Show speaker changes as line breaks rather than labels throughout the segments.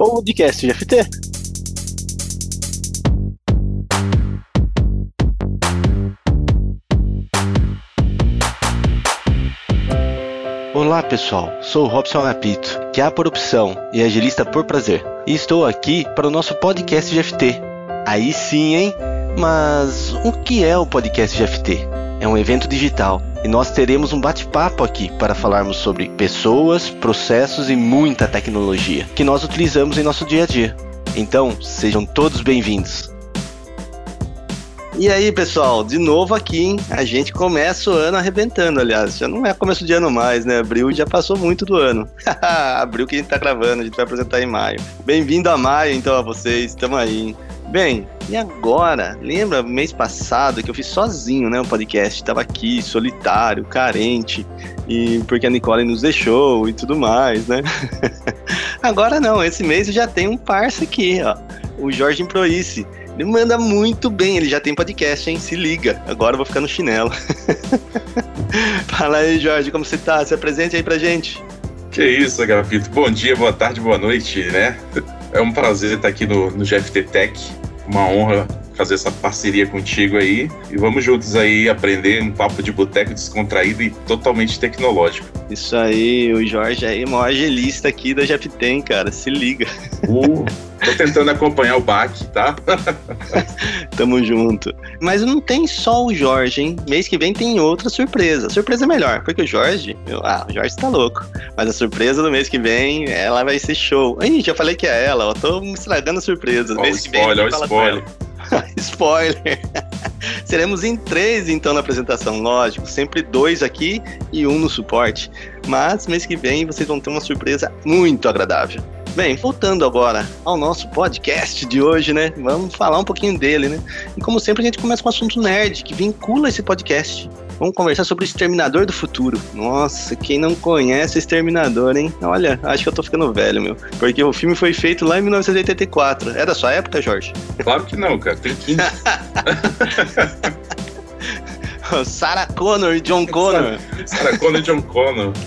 Podcast GFT. Olá pessoal, sou o Robson Agapito, que é por opção e agilista por prazer. E estou aqui para o nosso podcast GFT. Aí sim, hein? Mas o que é o podcast GFT? É um evento digital e nós teremos um bate-papo aqui para falarmos sobre pessoas, processos e muita tecnologia que nós utilizamos em nosso dia a dia. Então, sejam todos bem-vindos. E aí, pessoal, de novo aqui, hein? A gente começa o ano arrebentando, aliás. Já não é começo de ano mais, né? Abril já passou muito do ano. Abril que a gente tá gravando, a gente vai apresentar em maio. Bem-vindo a maio, então, a vocês. Tamo aí, hein? Bem, e agora? Lembra mês passado que eu fiz sozinho, né, o podcast? Tava aqui, solitário, carente, e porque a Nicole nos deixou e tudo mais, né? agora não, esse mês eu já tenho um parça aqui, ó, o Jorge Improice. Ele manda muito bem, ele já tem podcast, hein? Se liga, agora eu vou ficar no chinelo. Fala aí, Jorge, como você tá? Se apresente aí pra gente.
Que isso, Agapito. Bom dia, boa tarde, boa noite, né? É um prazer estar aqui no, no GFT Tech uma honra fazer essa parceria contigo aí e vamos juntos aí aprender um papo de boteco descontraído e totalmente tecnológico.
Isso aí, o Jorge aí, maior agilista aqui da Jeftem, cara, se liga.
Uh, tô tentando acompanhar o baque, tá?
Tamo junto. Mas não tem só o Jorge, hein? Mês que vem tem outra surpresa. Surpresa é melhor, porque o Jorge, meu, ah, o Jorge tá louco. Mas a surpresa do mês que vem, ela vai ser show. Ih, já falei que é ela, eu tô me estragando a surpresa.
Ó, mês spoiler, que vem, ó, spoiler.
Spoiler! Seremos em três então na apresentação, lógico. Sempre dois aqui e um no suporte. Mas mês que vem vocês vão ter uma surpresa muito agradável. Bem, voltando agora ao nosso podcast de hoje, né? Vamos falar um pouquinho dele, né? E como sempre, a gente começa com um assunto nerd que vincula esse podcast. Vamos conversar sobre o Exterminador do Futuro. Nossa, quem não conhece o Exterminador, hein? Olha, acho que eu tô ficando velho, meu. Porque o filme foi feito lá em 1984. É da sua época, Jorge?
Claro que não, cara. Tem 15.
Sarah Connor e John Connor.
Sarah Connor e John Connor.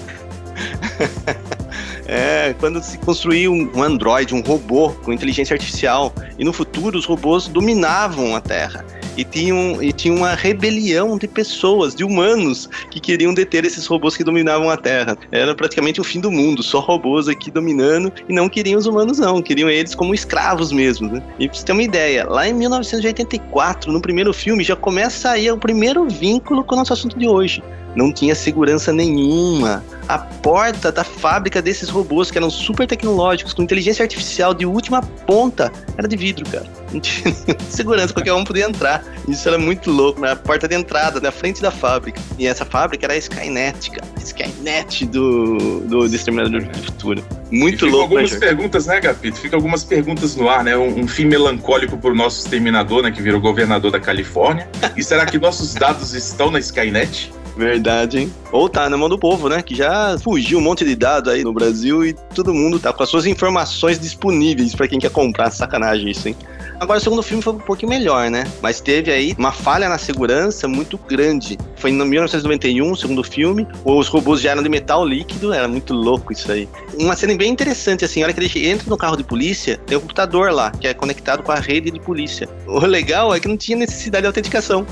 É, quando se construiu um androide, um robô com inteligência artificial, e no futuro os robôs dominavam a Terra e tinham e tinha uma rebelião de pessoas, de humanos que queriam deter esses robôs que dominavam a Terra. Era praticamente o fim do mundo, só robôs aqui dominando e não queriam os humanos não, queriam eles como escravos mesmo, né? E pra você ter uma ideia, lá em 1984, no primeiro filme já começa aí o primeiro vínculo com o nosso assunto de hoje não tinha segurança nenhuma. A porta da fábrica desses robôs, que eram super tecnológicos, com inteligência artificial de última ponta, era de vidro, cara. Não tinha segurança, qualquer um podia entrar. Isso era muito louco, na porta de entrada, na frente da fábrica. E essa fábrica era a Skynet, cara. Skynet do, do, do Exterminador do Futuro. Muito louco,
né, algumas né, perguntas, né, Gapito? Fica algumas perguntas no ar, né? Um, um fim melancólico pro nosso exterminador, né? Que virou governador da Califórnia. E será que nossos dados estão na Skynet?
Verdade, hein? Ou tá na mão do povo, né? Que já fugiu um monte de dados aí no Brasil e todo mundo tá com as suas informações disponíveis para quem quer comprar. Sacanagem isso, hein? Agora, o segundo filme foi um pouquinho melhor, né? Mas teve aí uma falha na segurança muito grande. Foi em 1991, o segundo filme. Os robôs já eram de metal líquido, era muito louco isso aí. Uma cena bem interessante, assim, a hora que ele entra no carro de polícia, tem um computador lá, que é conectado com a rede de polícia. O legal é que não tinha necessidade de autenticação.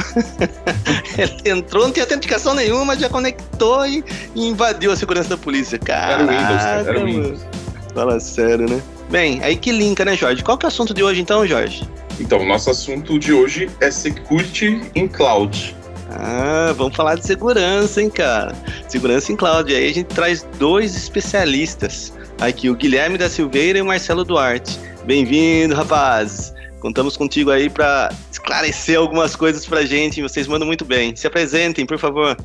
ele entrou, não tinha autenticação nenhuma, já conectou e, e invadiu a segurança da polícia. Caraca, era o Windows, cara, era o Windows. Fala sério, né? Bem, aí que linka, né, Jorge? Qual que é o assunto de hoje então, Jorge?
Então, nosso assunto de hoje é Security in Cloud.
Ah, vamos falar de segurança, hein, cara? Segurança em cloud. E aí a gente traz dois especialistas. Aqui, o Guilherme da Silveira e o Marcelo Duarte. Bem-vindo, rapazes. Contamos contigo aí para esclarecer algumas coisas pra gente. Vocês mandam muito bem. Se apresentem, por favor.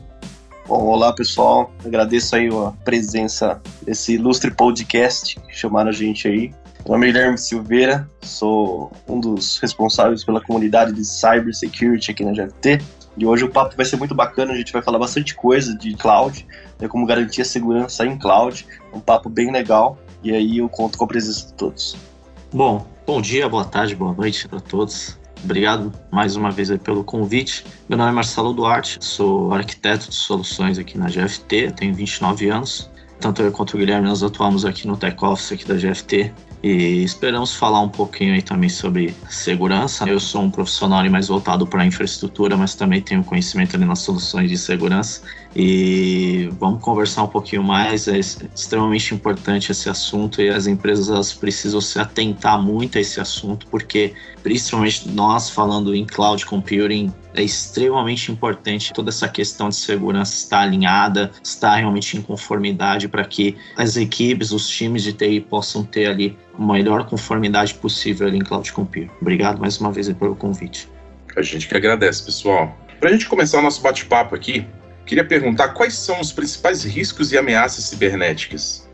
Bom, olá pessoal, agradeço aí a presença desse ilustre podcast que chamaram a gente aí. Meu nome é Guilherme Silveira, sou um dos responsáveis pela comunidade de Cybersecurity aqui na GFT. E hoje o papo vai ser muito bacana, a gente vai falar bastante coisa de cloud, né, como garantir a segurança em cloud. Um papo bem legal e aí eu conto com a presença de todos.
Bom, bom dia, boa tarde, boa noite para todos. Obrigado mais uma vez pelo convite. Meu nome é Marcelo Duarte, sou arquiteto de soluções aqui na GFT, tenho 29 anos. Tanto eu quanto o Guilherme nós atuamos aqui no Tech Office aqui da GFT E esperamos falar um pouquinho aí também sobre segurança. Eu sou um profissional mais voltado para infraestrutura, mas também tenho conhecimento ali nas soluções de segurança. E vamos conversar um pouquinho mais. É extremamente importante esse assunto e as empresas precisam se atentar muito a esse assunto, porque principalmente nós falando em cloud computing, é extremamente importante toda essa questão de segurança estar alinhada, estar realmente em conformidade para que as equipes, os times de TI possam ter ali a melhor conformidade possível ali em cloud computing. Obrigado mais uma vez pelo convite.
A gente que agradece, pessoal. Para a gente começar o nosso bate-papo aqui, queria perguntar quais são os principais riscos e ameaças cibernéticas.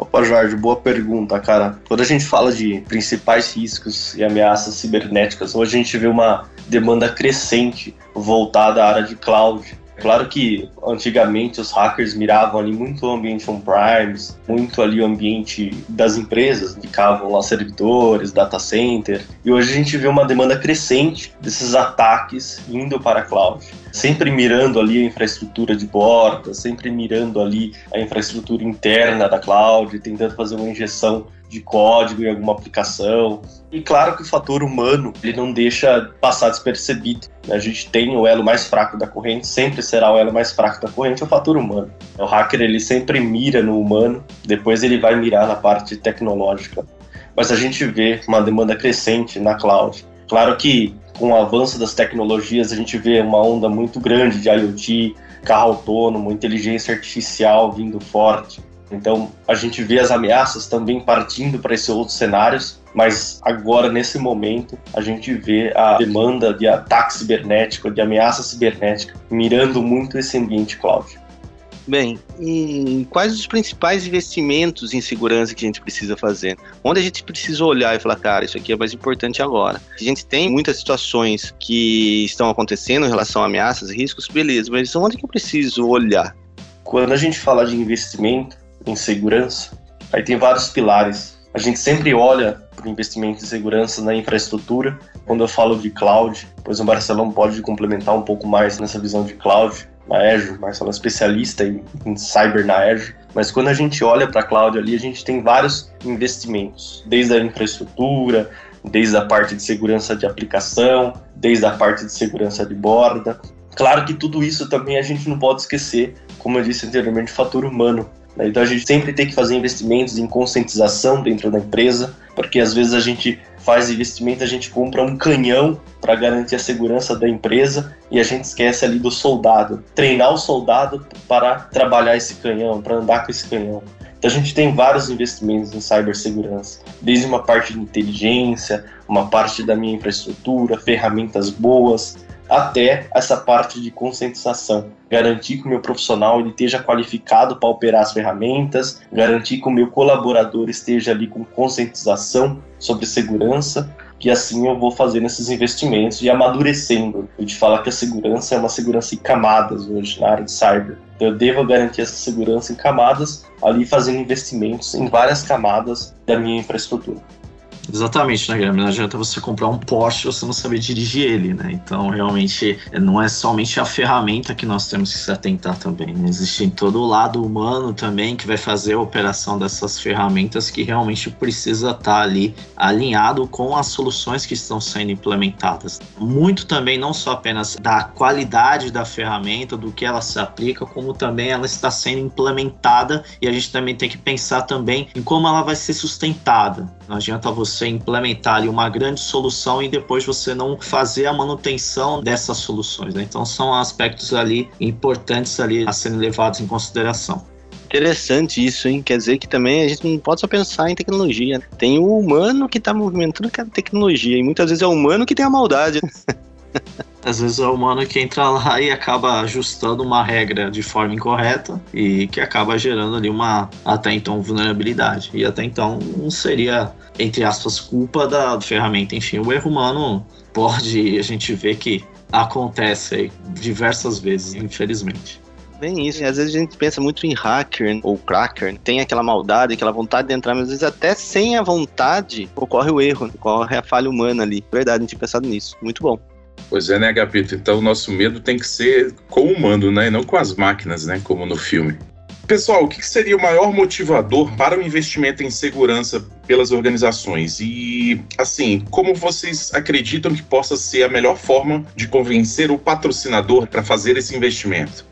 Opa, Jorge, boa pergunta, cara. Quando a gente fala de principais riscos e ameaças cibernéticas, hoje a gente vê uma demanda crescente voltada à área de cloud. Claro que antigamente os hackers miravam ali muito o ambiente on-premise, muito ali o ambiente das empresas, ficavam lá servidores, data center, e hoje a gente vê uma demanda crescente desses ataques indo para a cloud. Sempre mirando ali a infraestrutura de borda, sempre mirando ali a infraestrutura interna da cloud, tentando fazer uma injeção de código em alguma aplicação. E claro que o fator humano ele não deixa passar despercebido. Né? A gente tem o elo mais fraco da corrente, sempre será o elo mais fraco da corrente, é o fator humano. O hacker ele sempre mira no humano, depois ele vai mirar na parte tecnológica. Mas a gente vê uma demanda crescente na cloud. Claro que com o avanço das tecnologias a gente vê uma onda muito grande de IoT, carro autônomo, inteligência artificial vindo forte. Então a gente vê as ameaças também partindo para esses outros cenários, mas agora nesse momento a gente vê a demanda de ataque cibernético, de ameaça cibernética, mirando muito esse ambiente cloud.
Bem, e quais os principais investimentos em segurança que a gente precisa fazer? Onde a gente precisa olhar e falar, cara, isso aqui é mais importante agora. A gente tem muitas situações que estão acontecendo em relação a ameaças, riscos, beleza, mas onde que eu preciso olhar?
Quando a gente fala de investimento, em segurança, aí tem vários pilares. A gente sempre olha para o investimento em segurança na infraestrutura. Quando eu falo de cloud, pois o Marcelão pode complementar um pouco mais nessa visão de cloud na Azure. Marcelo é especialista em, em cyber na Azure. Mas quando a gente olha para a cloud ali, a gente tem vários investimentos, desde a infraestrutura, desde a parte de segurança de aplicação, desde a parte de segurança de borda. Claro que tudo isso também a gente não pode esquecer, como eu disse anteriormente, o fator humano. Né? Então a gente sempre tem que fazer investimentos em conscientização dentro da empresa, porque às vezes a gente faz investimento, a gente compra um canhão para garantir a segurança da empresa e a gente esquece ali do soldado. Treinar o soldado para trabalhar esse canhão, para andar com esse canhão. Então a gente tem vários investimentos em cibersegurança, desde uma parte de inteligência, uma parte da minha infraestrutura, ferramentas boas, até essa parte de conscientização. Garantir que o meu profissional ele esteja qualificado para operar as ferramentas, garantir que o meu colaborador esteja ali com conscientização sobre segurança, que assim eu vou fazendo esses investimentos e amadurecendo. A gente fala que a segurança é uma segurança em camadas hoje na área de cyber. Então eu devo garantir essa segurança em camadas, ali fazendo investimentos em várias camadas da minha infraestrutura.
Exatamente, né, Guilherme? Não adianta você comprar um Porsche e você não saber dirigir ele, né? Então, realmente, não é somente a ferramenta que nós temos que se atentar também. Né? Existe todo o lado humano também que vai fazer a operação dessas ferramentas que realmente precisa estar ali alinhado com as soluções que estão sendo implementadas. Muito também, não só apenas da qualidade da ferramenta, do que ela se aplica, como também ela está sendo implementada e a gente também tem que pensar também em como ela vai ser sustentada. Não adianta você implementar ali uma grande solução e depois você não fazer a manutenção dessas soluções. Né? Então são aspectos ali importantes ali a serem levados em consideração.
Interessante isso, hein? Quer dizer que também a gente não pode só pensar em tecnologia. Né? Tem o humano que está movimentando aquela tecnologia e muitas vezes é o humano que tem a maldade.
Às vezes é o humano que entra lá e acaba ajustando uma regra de forma incorreta e que acaba gerando ali uma até então vulnerabilidade. E até então não seria, entre aspas, culpa da ferramenta. Enfim, o erro humano pode, a gente vê que acontece diversas vezes, infelizmente.
Bem isso, às vezes a gente pensa muito em hacker ou cracker, tem aquela maldade, aquela vontade de entrar, mas às vezes até sem a vontade ocorre o erro, ocorre a falha humana ali. Verdade, a gente tinha pensado nisso. Muito bom.
Pois é, né, Agapito? Então o nosso medo tem que ser com o humano, né? E não com as máquinas, né? Como no filme. Pessoal, o que seria o maior motivador para o investimento em segurança pelas organizações? E, assim, como vocês acreditam que possa ser a melhor forma de convencer o patrocinador para fazer esse investimento?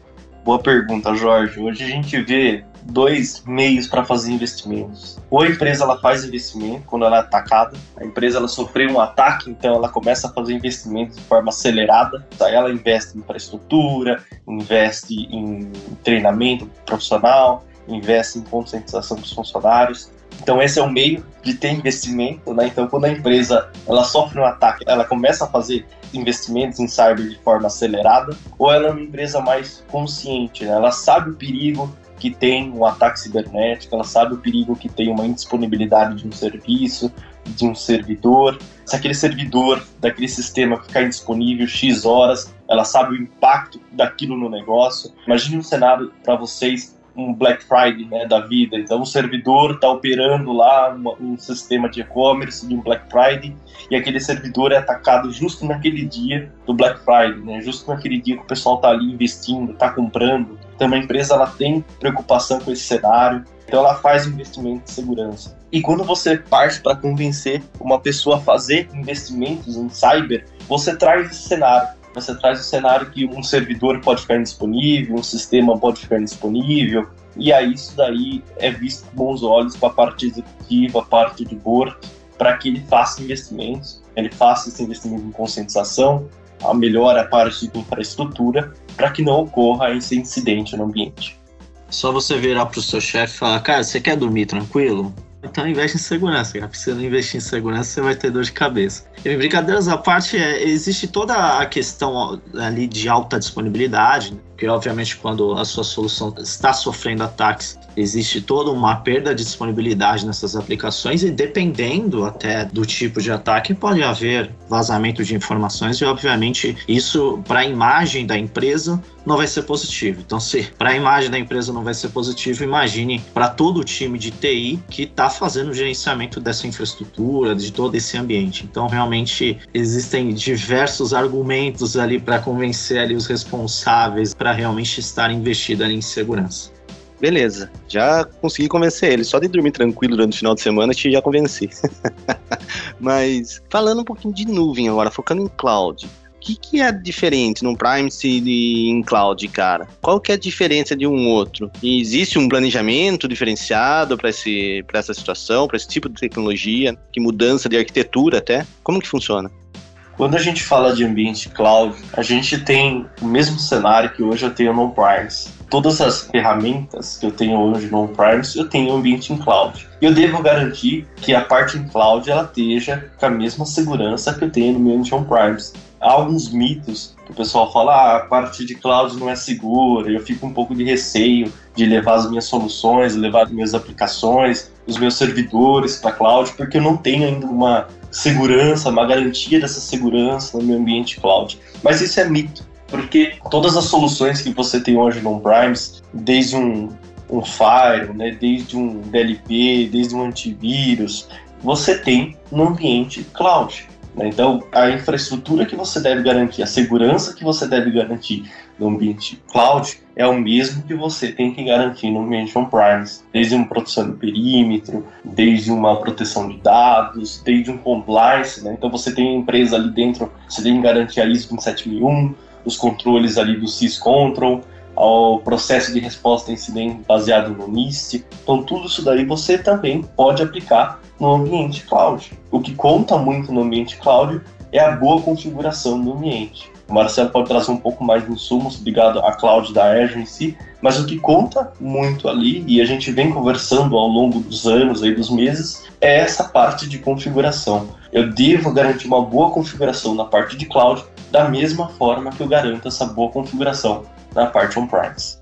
Boa pergunta, Jorge. Hoje a gente vê dois meios para fazer investimentos. Ou a empresa ela faz investimento quando ela é atacada, a empresa ela sofreu um ataque, então ela começa a fazer investimentos de forma acelerada. Aí ela investe em infraestrutura, investe em treinamento profissional, investe em conscientização dos funcionários. Então esse é o meio de ter investimento, né? Então quando a empresa ela sofre um ataque, ela começa a fazer investimentos em cyber de forma acelerada, ou ela é uma empresa mais consciente, né? Ela sabe o perigo que tem um ataque cibernético, ela sabe o perigo que tem uma indisponibilidade de um serviço, de um servidor. Se aquele servidor daquele sistema ficar indisponível X horas, ela sabe o impacto daquilo no negócio. Imagine um cenário para vocês um Black Friday né, da vida. Então, o servidor está operando lá uma, um sistema de e-commerce de um Black Friday e aquele servidor é atacado justo naquele dia do Black Friday, né, justo naquele dia que o pessoal está ali investindo, está comprando. Então, a empresa ela tem preocupação com esse cenário, então ela faz investimento em segurança. E quando você parte para convencer uma pessoa a fazer investimentos em cyber, você traz esse cenário você traz o cenário que um servidor pode ficar indisponível, um sistema pode ficar indisponível, e aí isso daí é visto com bons olhos para a parte executiva, a parte de board, para que ele faça investimentos, ele faça esse investimento em conscientização, a melhora a parte de infraestrutura, para que não ocorra esse incidente no ambiente.
Só você virar para o seu chefe e falar, cara, você quer dormir tranquilo? Então investe em segurança, cara. Se você não investir em segurança, você vai ter dor de cabeça. E brincadeiras à parte, é, existe toda a questão ali de alta disponibilidade, né? porque obviamente quando a sua solução está sofrendo ataques, existe toda uma perda de disponibilidade nessas aplicações e dependendo até do tipo de ataque, pode haver vazamento de informações e obviamente isso para a imagem da empresa não vai ser positivo. Então, se para a imagem da empresa não vai ser positivo, imagine para todo o time de TI que está fazendo o gerenciamento dessa infraestrutura, de todo esse ambiente. Então, realmente existem diversos argumentos ali para convencer ali os responsáveis para realmente estar investido ali em segurança.
Beleza, já consegui convencer ele. Só de dormir tranquilo durante o final de semana te já convenci. Mas falando um pouquinho de nuvem agora, focando em cloud. O que, que é diferente no Privacy e em cloud, cara? Qual que é a diferença de um outro? E existe um planejamento diferenciado para essa situação, para esse tipo de tecnologia? Que mudança de arquitetura até? Como que funciona?
Quando a gente fala de ambiente cloud, a gente tem o mesmo cenário que hoje eu tenho no on-premise. Todas as ferramentas que eu tenho hoje no on-premise, eu tenho ambiente em cloud. E eu devo garantir que a parte em cloud ela esteja com a mesma segurança que eu tenho no meu ambiente on-premise. Há alguns mitos que o pessoal fala, ah, a parte de cloud não é segura, eu fico um pouco de receio de levar as minhas soluções, levar as minhas aplicações, os meus servidores para cloud, porque eu não tenho ainda uma segurança, uma garantia dessa segurança no meu ambiente cloud. Mas isso é mito, porque todas as soluções que você tem hoje no on-premise, desde um, um Fire, né, desde um DLP, desde um antivírus, você tem no ambiente cloud. Né? Então, a infraestrutura que você deve garantir, a segurança que você deve garantir no ambiente cloud é o mesmo que você tem que garantir no ambiente on-premise, desde uma proteção do perímetro, desde uma proteção de dados, desde um compliance. Né? Então, você tem a empresa ali dentro, você tem que garantir a ISO 27001, os controles ali do syscontrol, ao processo de resposta a incidente baseado no NIST. Então, tudo isso daí você também pode aplicar no ambiente cloud. O que conta muito no ambiente cloud é a boa configuração do ambiente. O Marcelo pode trazer um pouco mais de insumos ligado à cloud da Azure em si, mas o que conta muito ali, e a gente vem conversando ao longo dos anos, aí, dos meses, é essa parte de configuração. Eu devo garantir uma boa configuração na parte de cloud, da mesma forma que eu garanto essa boa configuração na parte on-premise.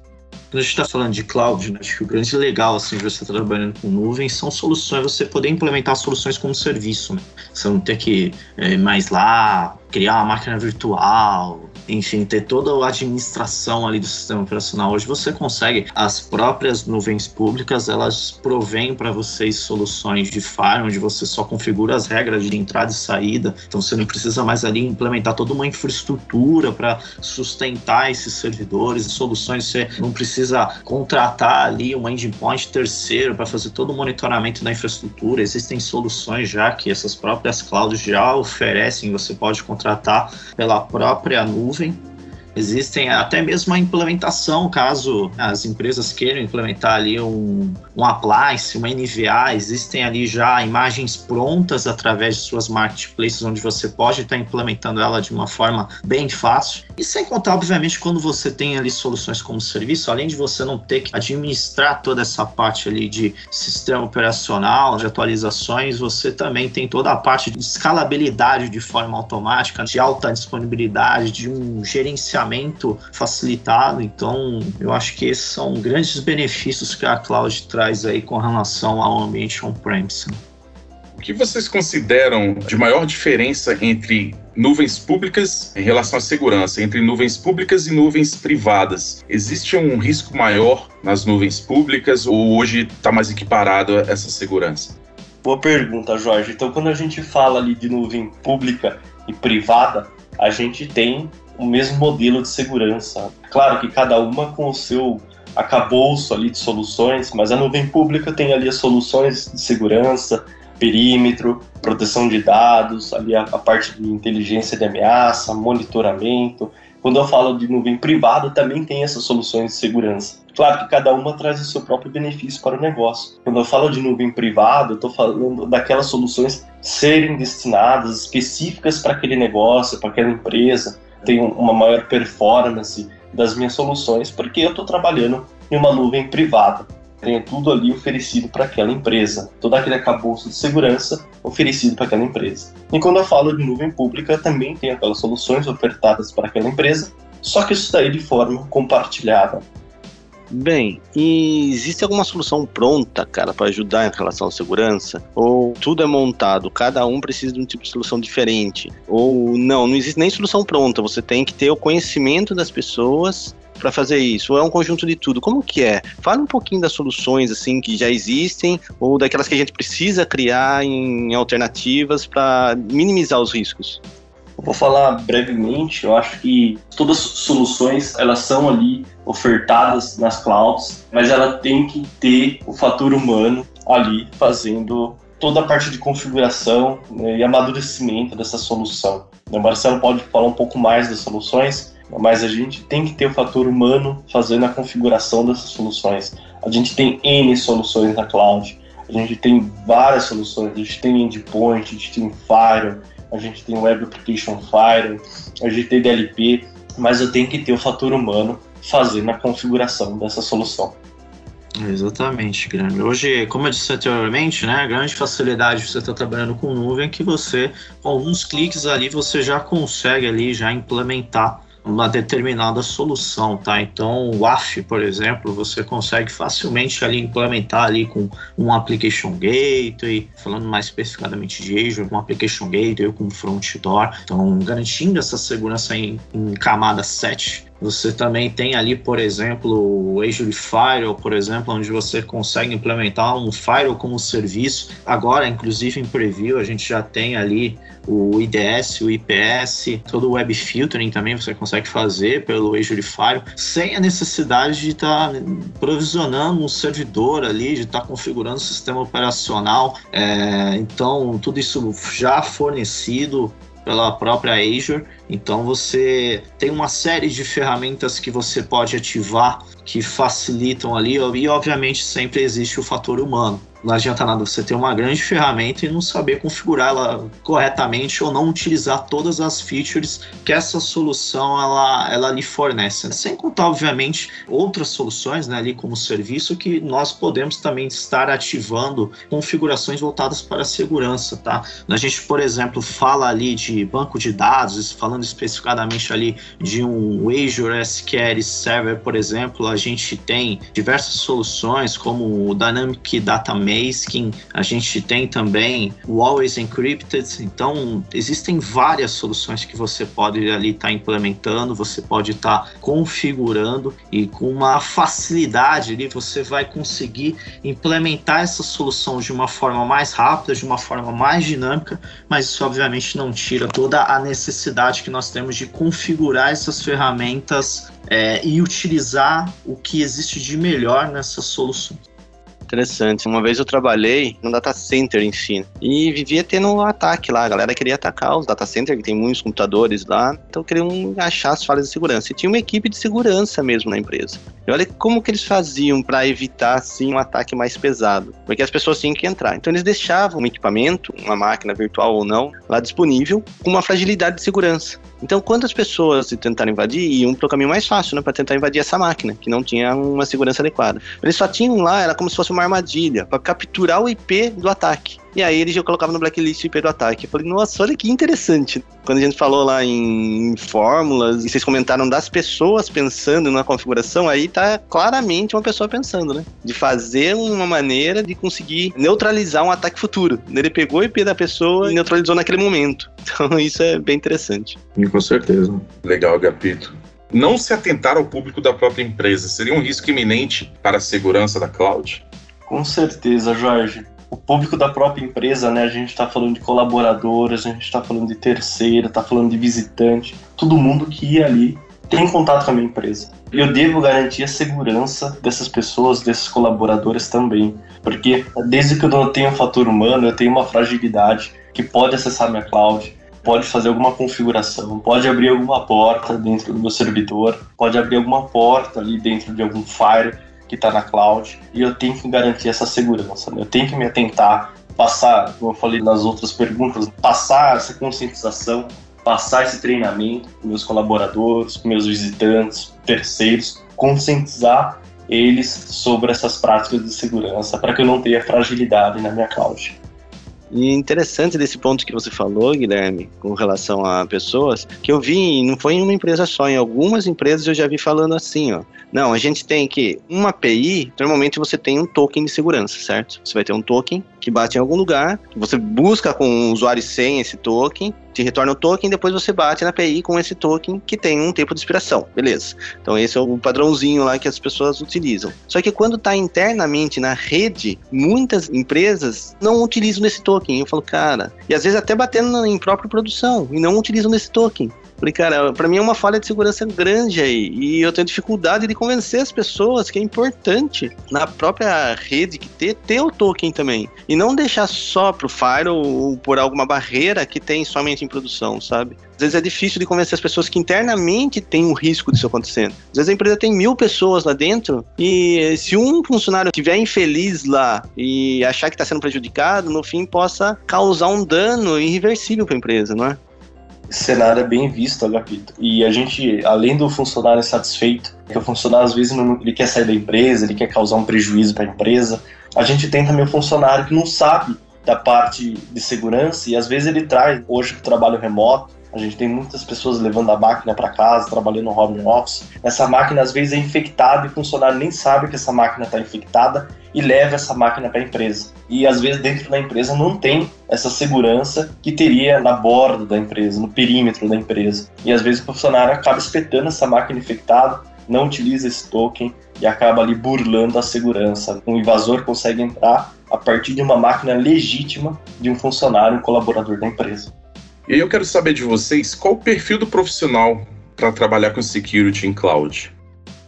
Quando a gente está falando de cloud, né, acho que o grande legal assim, de você estar trabalhando com nuvem são soluções, você poder implementar soluções como serviço. Né? Você não ter que é, mais lá, criar uma máquina virtual, enfim, ter toda a administração ali do sistema operacional. Hoje você consegue, as próprias nuvens públicas, elas provêm para vocês soluções de firewall, onde você só configura as regras de entrada e saída, então você não precisa mais ali implementar toda uma infraestrutura para sustentar esses servidores e soluções, você não precisa contratar ali uma endpoint terceiro para fazer todo o monitoramento da infraestrutura, existem soluções já que essas próprias clouds já oferecem, você pode contratar pela própria nuvem sim Existem até mesmo a implementação, caso as empresas queiram implementar ali um, um appliance, uma NVA, existem ali já imagens prontas através de suas marketplaces, onde você pode estar implementando ela de uma forma bem fácil. E sem contar, obviamente, quando você tem ali soluções como serviço, além de você não ter que administrar toda essa parte ali de sistema operacional, de atualizações, você também tem toda a parte de escalabilidade de forma automática, de alta disponibilidade, de um gerenciamento gerenciamento facilitado. Então, eu acho que esses são grandes benefícios que a cloud traz aí com relação ao ambiente on-premise.
O que vocês consideram de maior diferença entre nuvens públicas em relação à segurança, entre nuvens públicas e nuvens privadas? Existe um risco maior nas nuvens públicas ou hoje está mais equiparado essa segurança?
Boa pergunta, Jorge. Então, quando a gente fala ali de nuvem pública e privada, a gente tem o mesmo modelo de segurança. Claro que cada uma com o seu acabouço ali de soluções, mas a nuvem pública tem ali as soluções de segurança, perímetro, proteção de dados, ali a, a parte de inteligência de ameaça, monitoramento. Quando eu falo de nuvem privada, também tem essas soluções de segurança. Claro que cada uma traz o seu próprio benefício para o negócio. Quando eu falo de nuvem privada, eu estou falando daquelas soluções serem destinadas específicas para aquele negócio, para aquela empresa, tenho uma maior performance das minhas soluções, porque eu estou trabalhando em uma nuvem privada. Tenho tudo ali oferecido para aquela empresa, todo aquele acabouço de segurança oferecido para aquela empresa. E quando eu falo de nuvem pública, também tem aquelas soluções ofertadas para aquela empresa, só que isso está de forma compartilhada.
Bem, existe alguma solução pronta, cara, para ajudar em relação à segurança? Ou tudo é montado, cada um precisa de um tipo de solução diferente? Ou não, não existe nem solução pronta, você tem que ter o conhecimento das pessoas para fazer isso? Ou é um conjunto de tudo? Como que é? Fala um pouquinho das soluções assim que já existem ou daquelas que a gente precisa criar em alternativas para minimizar os riscos.
Vou falar brevemente, eu acho que todas as soluções, elas são ali ofertadas nas clouds, mas ela tem que ter o fator humano ali fazendo toda a parte de configuração né, e amadurecimento dessa solução. O Marcelo pode falar um pouco mais das soluções, mas a gente tem que ter o fator humano fazendo a configuração dessas soluções. A gente tem N soluções na cloud, a gente tem várias soluções, a gente tem endpoint, a gente tem Firewall, a gente tem Web Application Fire, a gente tem DLP, mas eu tenho que ter o fator humano fazendo a configuração dessa solução.
Exatamente, grande. Hoje, como eu disse anteriormente, né, a grande facilidade de você estar trabalhando com nuvem é que você, com alguns cliques ali, você já consegue ali já implementar uma determinada solução, tá? Então, o AF, por exemplo, você consegue facilmente ali implementar ali com um application gateway, falando mais especificadamente de Azure, um application gateway com front door, então garantindo essa segurança em, em camada 7 você também tem ali, por exemplo, o Azure Firewall, por exemplo, onde você consegue implementar um firewall como serviço. Agora, inclusive em preview, a gente já tem ali o IDS, o IPS, todo o web filtering também você consegue fazer pelo Azure Firewall, sem a necessidade de estar tá provisionando um servidor ali, de estar tá configurando o sistema operacional. É, então, tudo isso já fornecido pela própria Azure. Então você tem uma série de ferramentas que você pode ativar que facilitam ali e obviamente sempre existe o fator humano não adianta nada você ter uma grande ferramenta e não saber configurá-la corretamente ou não utilizar todas as features que essa solução ela, ela lhe fornece. Sem contar, obviamente, outras soluções né, ali como serviço que nós podemos também estar ativando configurações voltadas para a segurança. Tá? A gente, por exemplo, fala ali de banco de dados, falando especificadamente ali de um Azure SQL Server, por exemplo, a gente tem diversas soluções como o Dynamic Data Mesh Askin, a gente tem também o Always Encrypted. Então, existem várias soluções que você pode ali estar tá implementando, você pode estar tá configurando e com uma facilidade ali você vai conseguir implementar essa solução de uma forma mais rápida, de uma forma mais dinâmica, mas isso obviamente não tira toda a necessidade que nós temos de configurar essas ferramentas é, e utilizar o que existe de melhor nessas soluções.
Interessante. Uma vez eu trabalhei no data center em si e vivia tendo um ataque lá. A galera queria atacar os data centers, que tem muitos computadores lá, então queriam achar as falhas de segurança. E tinha uma equipe de segurança mesmo na empresa. E olha como que eles faziam para evitar assim um ataque mais pesado, porque as pessoas tinham que entrar. Então eles deixavam um equipamento, uma máquina virtual ou não, lá disponível com uma fragilidade de segurança. Então, quantas pessoas tentaram invadir iam para o caminho mais fácil, né, para tentar invadir essa máquina, que não tinha uma segurança adequada. Eles só tinham lá, era como se fosse uma armadilha, para capturar o IP do ataque. E aí ele já colocava no blacklist o IP do ataque. Eu falei, nossa, olha que interessante. Quando a gente falou lá em fórmulas, e vocês comentaram das pessoas pensando na configuração, aí tá claramente uma pessoa pensando, né? De fazer uma maneira de conseguir neutralizar um ataque futuro. Ele pegou o IP da pessoa e neutralizou naquele momento. Então isso é bem interessante.
Com certeza. Legal, Gapito não se atentar ao público da própria empresa seria um risco iminente para a segurança da cloud?
Com certeza, Jorge o público da própria empresa, né? A gente está falando de colaboradores, a gente está falando de terceiro, está falando de visitante, todo mundo que ia ali tem contato com a minha empresa. Eu devo garantir a segurança dessas pessoas, desses colaboradores também, porque desde que eu não tenho um fator humano, eu tenho uma fragilidade que pode acessar minha cloud, pode fazer alguma configuração, pode abrir alguma porta dentro do meu servidor, pode abrir alguma porta ali dentro de algum Fire que está na cloud e eu tenho que garantir essa segurança. Né? Eu tenho que me atentar, passar, como eu falei nas outras perguntas, passar essa conscientização, passar esse treinamento para meus colaboradores, para meus visitantes, terceiros, conscientizar eles sobre essas práticas de segurança para que eu não tenha fragilidade na minha cloud.
E interessante desse ponto que você falou, Guilherme, com relação a pessoas, que eu vi, não foi em uma empresa só, em algumas empresas eu já vi falando assim, ó. Não, a gente tem que, uma API, normalmente você tem um token de segurança, certo? Você vai ter um token que bate em algum lugar, você busca com o usuário sem esse token, te retorna o token, depois você bate na API com esse token que tem um tempo de expiração, beleza. Então esse é o padrãozinho lá que as pessoas utilizam. Só que quando está internamente na rede, muitas empresas não utilizam esse token. Eu falo, cara, e às vezes até batendo em própria produção e não utilizam esse token. Falei, cara, pra mim é uma falha de segurança grande aí. E eu tenho dificuldade de convencer as pessoas que é importante na própria rede que ter, ter o token também. E não deixar só pro Fire ou por alguma barreira que tem somente em produção, sabe? Às vezes é difícil de convencer as pessoas que internamente tem um risco disso acontecendo. Às vezes a empresa tem mil pessoas lá dentro e se um funcionário estiver infeliz lá e achar que está sendo prejudicado, no fim possa causar um dano irreversível para a empresa, não é?
Cenário é bem visto, Agapito. E a gente, além do funcionário insatisfeito, que o funcionário às vezes não, ele quer sair da empresa, ele quer causar um prejuízo para a empresa, a gente tem também o funcionário que não sabe da parte de segurança e às vezes ele traz, hoje o trabalho remoto, a gente tem muitas pessoas levando a máquina para casa, trabalhando no home office. Essa máquina às vezes é infectada e o funcionário nem sabe que essa máquina está infectada e leva essa máquina para a empresa. E às vezes dentro da empresa não tem essa segurança que teria na borda da empresa, no perímetro da empresa. E às vezes o funcionário acaba espetando essa máquina infectada, não utiliza esse token e acaba ali burlando a segurança. Um invasor consegue entrar a partir de uma máquina legítima de um funcionário, um colaborador da empresa.
E aí eu quero saber de vocês qual o perfil do profissional para trabalhar com security em cloud.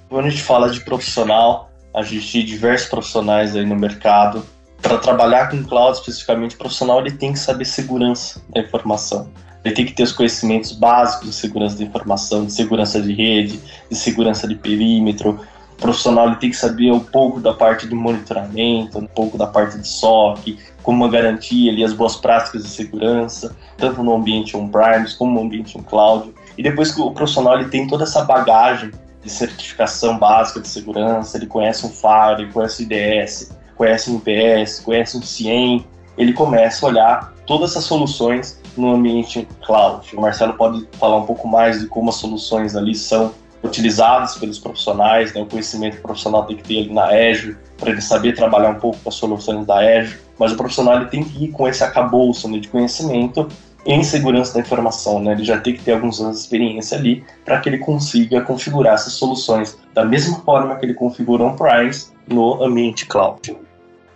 Quando a gente fala de profissional, a gente tem diversos profissionais aí no mercado. Para trabalhar com cloud especificamente, o profissional ele tem que saber segurança da informação. Ele tem que ter os conhecimentos básicos de segurança da informação, de segurança de rede, de segurança de perímetro, o profissional ele tem que saber um pouco da parte do monitoramento, um pouco da parte de SOC, como garantir ali as boas práticas de segurança, tanto no ambiente on-premise como no ambiente on-cloud. E depois que o profissional ele tem toda essa bagagem de certificação básica de segurança, ele conhece um FAR, ele conhece o IDS, conhece um IPS, conhece um CIEM, ele começa a olhar todas essas soluções no ambiente cloud. O Marcelo pode falar um pouco mais de como as soluções ali são utilizadas pelos profissionais, né? o conhecimento que o profissional tem que ter ali na Azure, para ele saber trabalhar um pouco com as soluções da Azure, mas o profissional ele tem que ir com esse acabouço né, de conhecimento em segurança da informação, né? Ele já tem que ter alguns anos de experiência ali para que ele consiga configurar essas soluções da mesma forma que ele configura on-premise no ambiente cloud.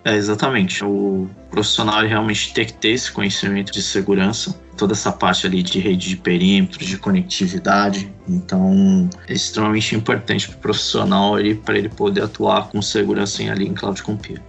É, exatamente. O profissional realmente tem que ter esse conhecimento de segurança, toda essa parte ali de rede de perímetro, de conectividade. Então, é extremamente importante para o profissional para ele poder atuar com segurança ali em cloud computing.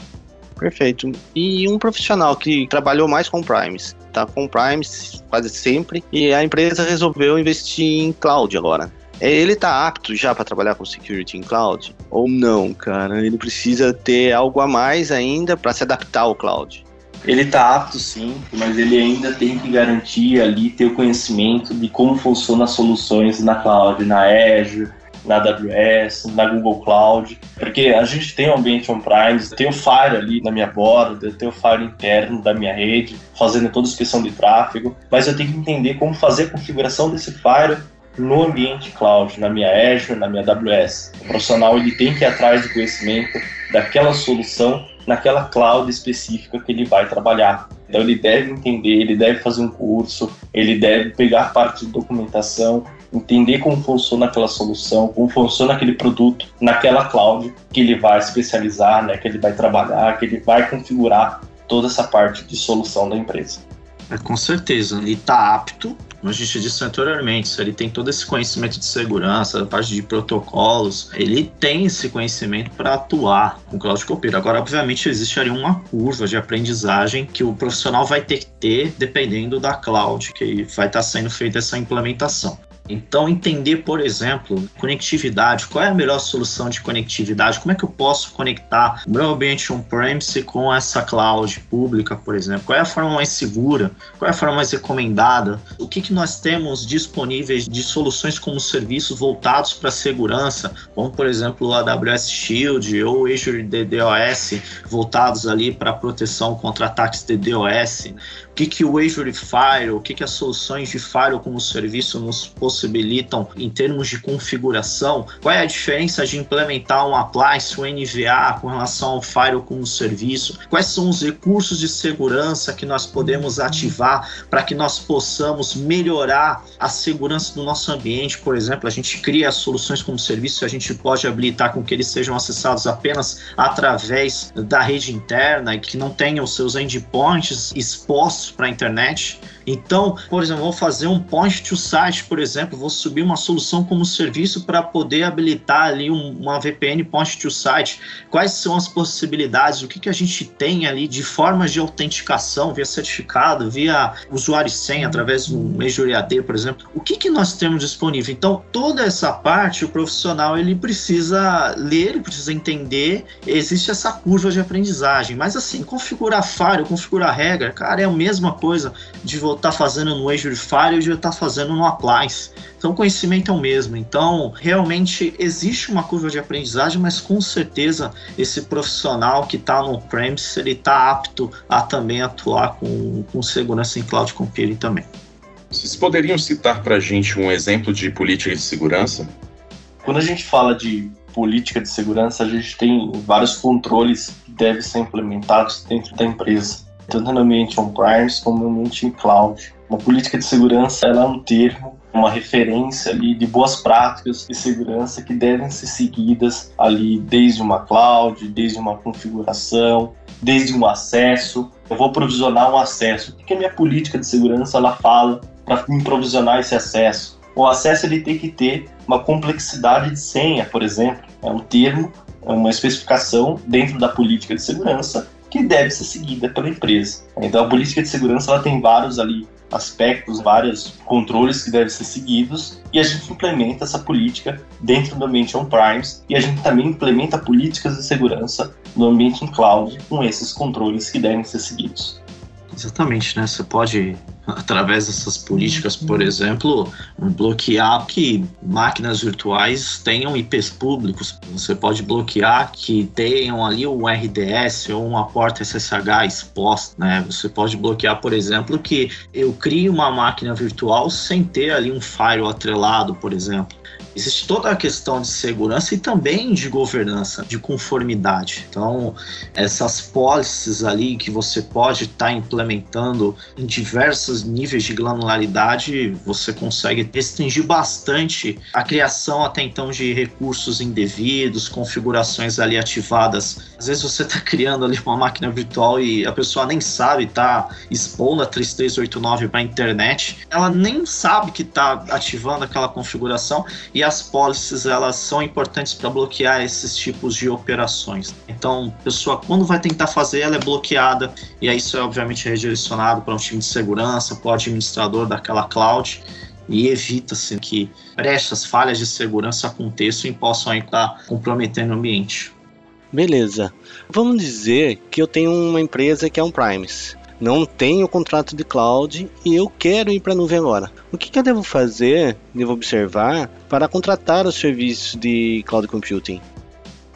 Perfeito. E um profissional que trabalhou mais com Primes, tá com Primes quase sempre, e a empresa resolveu investir em cloud agora. É, ele tá apto já para trabalhar com security em cloud? Ou não, cara? Ele precisa ter algo a mais ainda para se adaptar ao cloud?
Ele tá apto sim, mas ele ainda tem que garantir ali ter o conhecimento de como funcionam as soluções na cloud, na Azure, na AWS, na Google Cloud, porque a gente tem o ambiente on-premise, tem o Fire ali na minha borda, tem o Fire interno da minha rede, fazendo toda a inspeção de tráfego, mas eu tenho que entender como fazer a configuração desse Fire no ambiente cloud, na minha Azure, na minha AWS. O profissional ele tem que ir atrás do conhecimento daquela solução naquela cloud específica que ele vai trabalhar. Então ele deve entender, ele deve fazer um curso, ele deve pegar parte de documentação, entender como funciona aquela solução, como funciona aquele produto naquela cloud que ele vai especializar, né, que ele vai trabalhar, que ele vai configurar toda essa parte de solução da empresa.
É, com certeza, ele está apto, como a gente disse anteriormente, ele tem todo esse conhecimento de segurança, a parte de protocolos, ele tem esse conhecimento para atuar com Cloud Copeiro. Agora, obviamente, existe ali uma curva de aprendizagem que o profissional vai ter que ter dependendo da cloud que vai estar tá sendo feita essa implementação. Então, entender, por exemplo, conectividade, qual é a melhor solução de conectividade, como é que eu posso conectar o meu ambiente on-premise com essa cloud pública, por exemplo, qual é a forma mais segura, qual é a forma mais recomendada, o que, que nós temos disponíveis de soluções como serviços voltados para segurança, como, por exemplo, o AWS Shield ou Azure DDoS, voltados ali para proteção contra ataques DDoS, que, que o Azure Firewall, o que, que as soluções de Firewall como serviço nos possibilitam em termos de configuração, qual é a diferença de implementar um appliance, um NVA com relação ao Firewall como serviço, quais são os recursos de segurança que nós podemos ativar para que nós possamos melhorar a segurança do nosso ambiente, por exemplo, a gente cria soluções como serviço, a gente pode habilitar com que eles sejam acessados apenas através da rede interna e que não tenham seus endpoints expostos para a internet. Então, por exemplo, vou fazer um point to site, por exemplo, vou subir uma solução como serviço para poder habilitar ali uma VPN point to site. Quais são as possibilidades? O que, que a gente tem ali de formas de autenticação via certificado, via usuário e senha, através do Azure AD, por exemplo? O que, que nós temos disponível? Então, toda essa parte, o profissional ele precisa ler, ele precisa entender. Existe essa curva de aprendizagem, mas assim, configurar Fire, configurar regra, cara, é a mesma coisa de você estar tá fazendo no Azure Fire e eu estar tá fazendo no Appliance. Então o conhecimento é o mesmo. Então, realmente existe uma curva de aprendizagem, mas com certeza esse profissional que está no premise ele está apto a também atuar com, com segurança em cloud computing também.
Vocês poderiam citar para a gente um exemplo de política de segurança?
Quando a gente fala de política de segurança, a gente tem vários controles que devem ser implementados dentro da empresa tanto no ambiente on-premise como no ambiente cloud. Uma política de segurança é um termo, uma referência ali de boas práticas de segurança que devem ser seguidas ali desde uma cloud, desde uma configuração, desde um acesso. Eu vou provisionar um acesso. O que a minha política de segurança ela fala para provisionar esse acesso? O acesso ele tem que ter uma complexidade de senha, por exemplo. É um termo, é uma especificação dentro da política de segurança que deve ser seguida pela empresa. Então a política de segurança ela tem vários ali aspectos, vários controles que devem ser seguidos e a gente implementa essa política dentro do ambiente on-premise e a gente também implementa políticas de segurança no ambiente em cloud com esses controles que devem ser seguidos.
Exatamente, né? Você pode, através dessas políticas, por exemplo, bloquear que máquinas virtuais tenham IPs públicos. Você pode bloquear que tenham ali um RDS ou uma porta SSH exposta, né? Você pode bloquear, por exemplo, que eu crie uma máquina virtual sem ter ali um firewall atrelado, por exemplo. Existe toda a questão de segurança e também de governança, de conformidade. Então, essas policies ali que você pode estar tá implementando em diversos níveis de granularidade, você consegue restringir bastante a criação até então de recursos indevidos, configurações ali ativadas. Às vezes você está criando ali uma máquina virtual e a pessoa nem sabe, tá expondo a 3389 para a internet, ela nem sabe que está ativando aquela configuração e as policies elas são importantes para bloquear esses tipos de operações. Então, a pessoa quando vai tentar fazer, ela é bloqueada e aí isso é obviamente redirecionado para um time de segurança, para o administrador daquela cloud e evita-se que brechas, falhas de segurança aconteçam e possam estar comprometendo o ambiente.
Beleza. Vamos dizer que eu tenho uma empresa que é um Primes não tenho contrato de cloud e eu quero ir para a nuvem agora. O que, que, eu devo fazer, devo observar para contratar o serviço de cloud computing?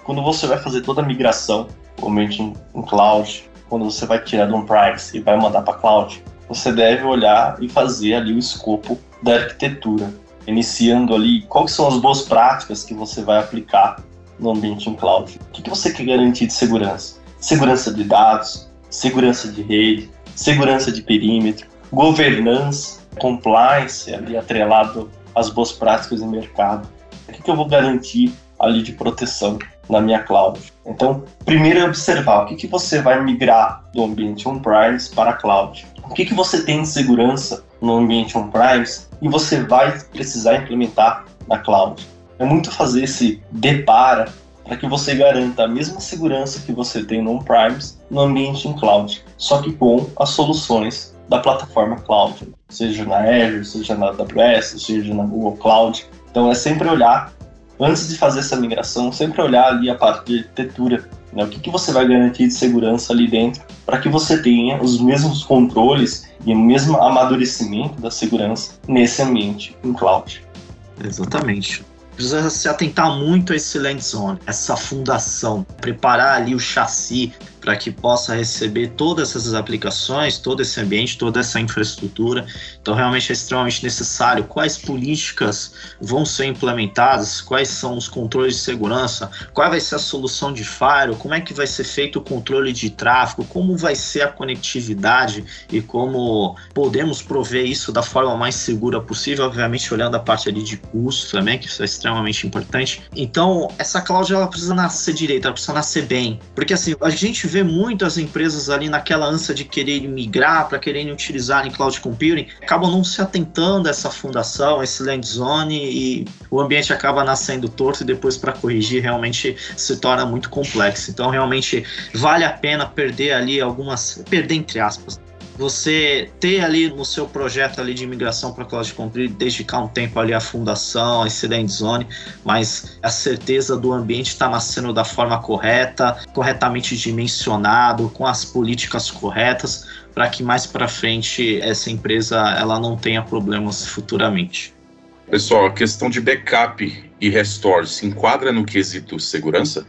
Quando você vai fazer toda a migração, realmente em, cloud, quando você vai tirar de um privacy e vai mandar para cloud, você deve olhar e fazer ali o escopo da arquitetura, iniciando ali quais são as boas práticas que você vai aplicar no ambiente em cloud. O que, que você quer garantir de segurança? Segurança de dados, segurança de rede, segurança de perímetro, governança, compliance ali atrelado às boas práticas de mercado. O que, que eu vou garantir ali de proteção na minha cloud? Então, primeiro é observar o que, que você vai migrar do ambiente on-premise para a cloud. O que, que você tem de segurança no ambiente on-premise e você vai precisar implementar na cloud. É muito fazer esse depara para que você garanta a mesma segurança que você tem no on-premise no ambiente em cloud, só que com as soluções da plataforma cloud, seja na Azure, seja na AWS, seja na Google Cloud. Então é sempre olhar, antes de fazer essa migração, sempre olhar ali a parte de arquitetura, né? o que, que você vai garantir de segurança ali dentro, para que você tenha os mesmos controles e o mesmo amadurecimento da segurança nesse ambiente em cloud.
Exatamente precisa se atentar muito a esse land zone, essa fundação, preparar ali o chassi para que possa receber todas essas aplicações, todo esse ambiente, toda essa infraestrutura. Então, realmente é extremamente necessário quais políticas vão ser implementadas, quais são os controles de segurança, qual vai ser a solução de firewall, como é que vai ser feito o controle de tráfego, como vai ser a conectividade e como podemos prover isso da forma mais segura possível, obviamente olhando a parte ali de custo também, que isso é extremamente importante. Então, essa cloud ela precisa nascer direito, ela precisa nascer bem, porque assim, a gente vê vê muito as empresas ali naquela ânsia de querer migrar para quererem utilizar em cloud computing, acabam não se atentando a essa fundação, esse land zone e o ambiente acaba nascendo torto e depois para corrigir realmente se torna muito complexo. Então realmente vale a pena perder ali algumas, perder entre aspas, você ter ali no seu projeto ali de imigração para Cloud Computing, dedicar um tempo ali à fundação, a Incident Zone, mas a certeza do ambiente está nascendo da forma correta, corretamente dimensionado, com as políticas corretas, para que mais para frente essa empresa ela não tenha problemas futuramente.
Pessoal, a questão de backup e restore se enquadra no quesito segurança?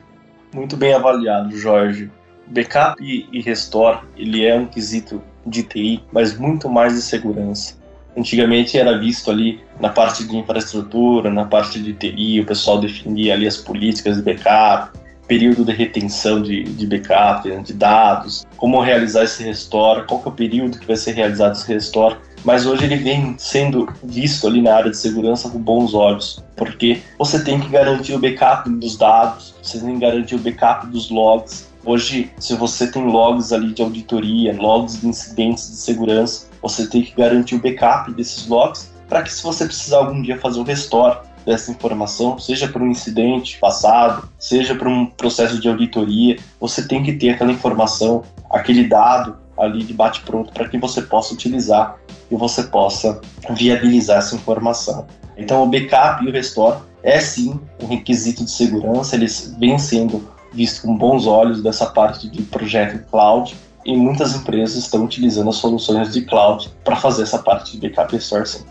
Muito bem avaliado, Jorge. Backup e restore, ele é um quesito de TI, mas muito mais de segurança. Antigamente era visto ali na parte de infraestrutura, na parte de TI, o pessoal definia ali as políticas de backup, período de retenção de, de backup, né, de dados, como realizar esse restore, qual que é o período que vai ser realizado esse restore. Mas hoje ele vem sendo visto ali na área de segurança com bons olhos, porque você tem que garantir o backup dos dados, você tem que garantir o backup dos logs, Hoje, se você tem logs ali de auditoria, logs de incidentes de segurança, você tem que garantir o backup desses logs para que se você precisar algum dia fazer o restore dessa informação, seja para um incidente passado, seja para um processo de auditoria, você tem que ter aquela informação, aquele dado ali de bate-pronto para que você possa utilizar e você possa viabilizar essa informação. Então, o backup e o restore é sim um requisito de segurança, eles vêm sendo visto com bons olhos dessa parte de projeto cloud e muitas empresas estão utilizando as soluções de cloud para fazer essa parte de backup e sourcing.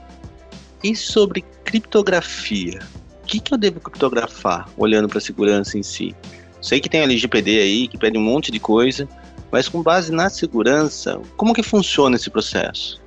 E sobre criptografia? O que, que eu devo criptografar olhando para a segurança em si? Sei que tem a LGPD aí que pede um monte de coisa, mas com base na segurança, como que funciona esse processo?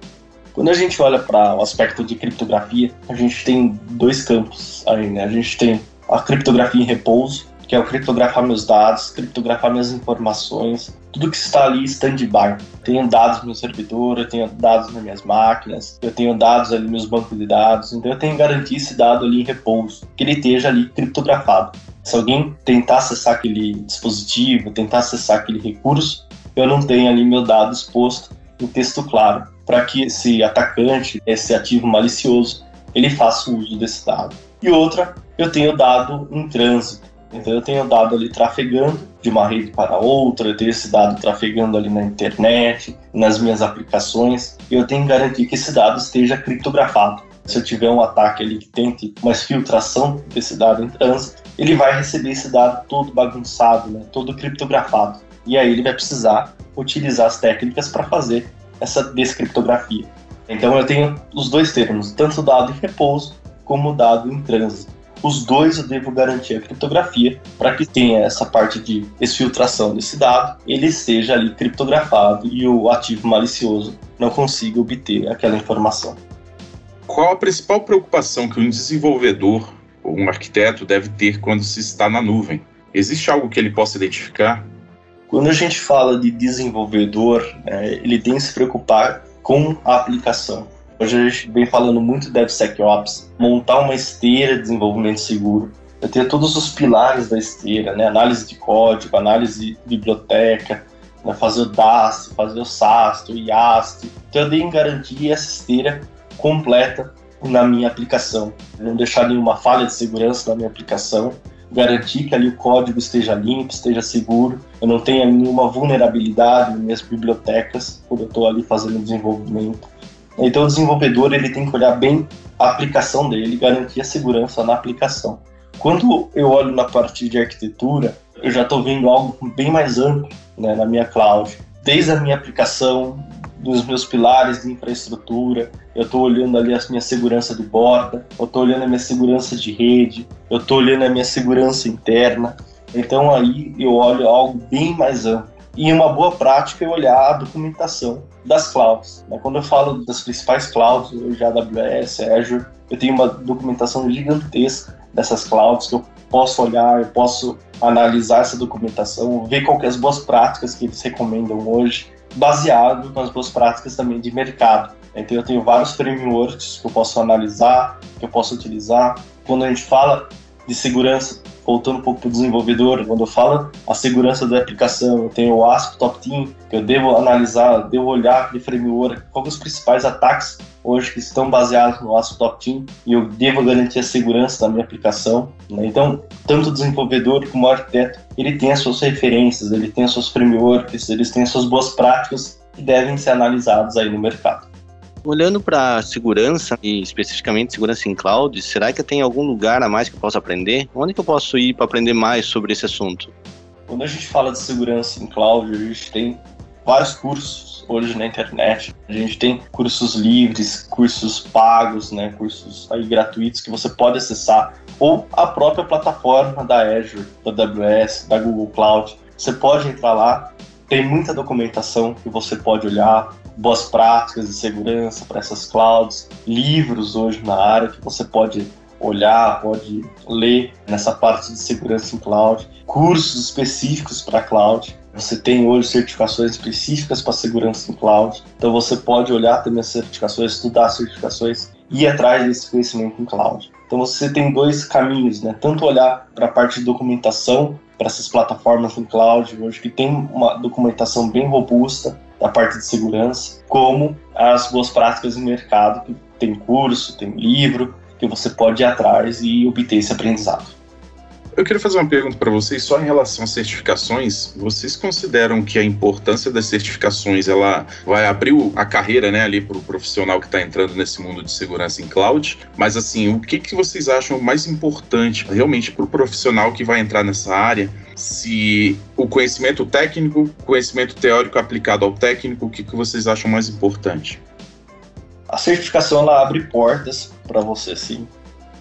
Quando a gente olha para o aspecto de criptografia, a gente tem dois campos aí, né? A gente tem a criptografia em repouso, que é o criptografar meus dados, criptografar minhas informações, tudo que está ali stand-by. Tenho dados no meu servidor, eu tenho dados nas minhas máquinas, eu tenho dados ali nos bancos de dados, então eu tenho que garantir esse dado ali em repouso, que ele esteja ali criptografado. Se alguém tentar acessar aquele dispositivo, tentar acessar aquele recurso, eu não tenho ali meu dado exposto em texto claro, para que esse atacante, esse ativo malicioso, ele faça uso desse dado. E outra, eu tenho dado em trânsito. Então eu tenho dado ali trafegando de uma rede para outra, eu tenho esse dado trafegando ali na internet, nas minhas aplicações, e eu tenho que garantir que esse dado esteja criptografado. Se eu tiver um ataque ali que tente uma filtração desse dado em trânsito, ele vai receber esse dado todo bagunçado, né, todo criptografado. E aí ele vai precisar utilizar as técnicas para fazer essa descriptografia. Então eu tenho os dois termos, tanto o dado em repouso como o dado em trânsito os dois eu devo garantir a criptografia para que tenha essa parte de exfiltração desse dado, ele seja ali criptografado e o ativo malicioso não consiga obter aquela informação.
Qual a principal preocupação que um desenvolvedor ou um arquiteto deve ter quando se está na nuvem? Existe algo que ele possa identificar?
Quando a gente fala de desenvolvedor, né, ele tem que se preocupar com a aplicação. Hoje a gente vem falando muito de DevSecOps, montar uma esteira de desenvolvimento seguro. Eu tenho todos os pilares da esteira, né? Análise de código, análise de biblioteca, né? fazer o DAST, fazer o SAST, o IAST. Então eu tenho que garantir essa esteira completa na minha aplicação. Não deixar nenhuma falha de segurança na minha aplicação. Garantir que ali o código esteja limpo, esteja seguro. Eu não tenha nenhuma vulnerabilidade nas minhas bibliotecas quando eu estou ali fazendo desenvolvimento. Então o desenvolvedor ele tem que olhar bem a aplicação dele, garantir a segurança na aplicação. Quando eu olho na parte de arquitetura, eu já estou vendo algo bem mais amplo né, na minha cloud. Desde a minha aplicação, dos meus pilares de infraestrutura, eu estou olhando ali a minha segurança de borda, eu estou olhando a minha segurança de rede, eu estou olhando a minha segurança interna. Então aí eu olho algo bem mais amplo. E uma boa prática é olhar a documentação das clouds. Né? Quando eu falo das principais clouds, hoje AWS, Azure, eu tenho uma documentação gigantesca dessas clouds que eu posso olhar, eu posso analisar essa documentação, ver quais as boas práticas que eles recomendam hoje, baseado nas boas práticas também de mercado. Então eu tenho vários frameworks que eu posso analisar, que eu posso utilizar. Quando a gente fala de segurança, voltando um pouco para o desenvolvedor, quando eu falo a segurança da aplicação, eu tenho o ASP Top Team, que eu devo analisar, devo olhar de framework, quais os principais ataques hoje que estão baseados no ASP Top Team, e eu devo garantir a segurança da minha aplicação. Né? Então, tanto o desenvolvedor como o arquiteto, ele tem as suas referências, ele tem as suas frameworks, eles têm as suas boas práticas que devem ser analisados aí no mercado.
Olhando para segurança e especificamente segurança em cloud, será que tem algum lugar a mais que eu possa aprender? Onde que eu posso ir para aprender mais sobre esse assunto?
Quando a gente fala de segurança em cloud, a gente tem vários cursos hoje na internet. A gente tem cursos livres, cursos pagos, né, cursos aí gratuitos que você pode acessar ou a própria plataforma da Azure, da AWS, da Google Cloud. Você pode entrar lá, tem muita documentação que você pode olhar, boas práticas de segurança para essas clouds, livros hoje na área que você pode olhar, pode ler nessa parte de segurança em cloud, cursos específicos para cloud. Você tem hoje certificações específicas para segurança em cloud, então você pode olhar também as certificações, estudar as certificações e ir atrás desse conhecimento em cloud. Então você tem dois caminhos, né? Tanto olhar para a parte de documentação para essas plataformas em cloud hoje que tem uma documentação bem robusta da parte de segurança, como as boas práticas no mercado, que tem curso, tem livro, que você pode ir atrás e obter esse aprendizado.
Eu queria fazer uma pergunta para vocês só em relação às certificações. Vocês consideram que a importância das certificações ela vai abrir a carreira, né, ali para o profissional que está entrando nesse mundo de segurança em cloud? Mas assim, o que, que vocês acham mais importante realmente para o profissional que vai entrar nessa área? Se o conhecimento técnico, conhecimento teórico aplicado ao técnico, o que, que vocês acham mais importante?
A certificação ela abre portas para você, sim,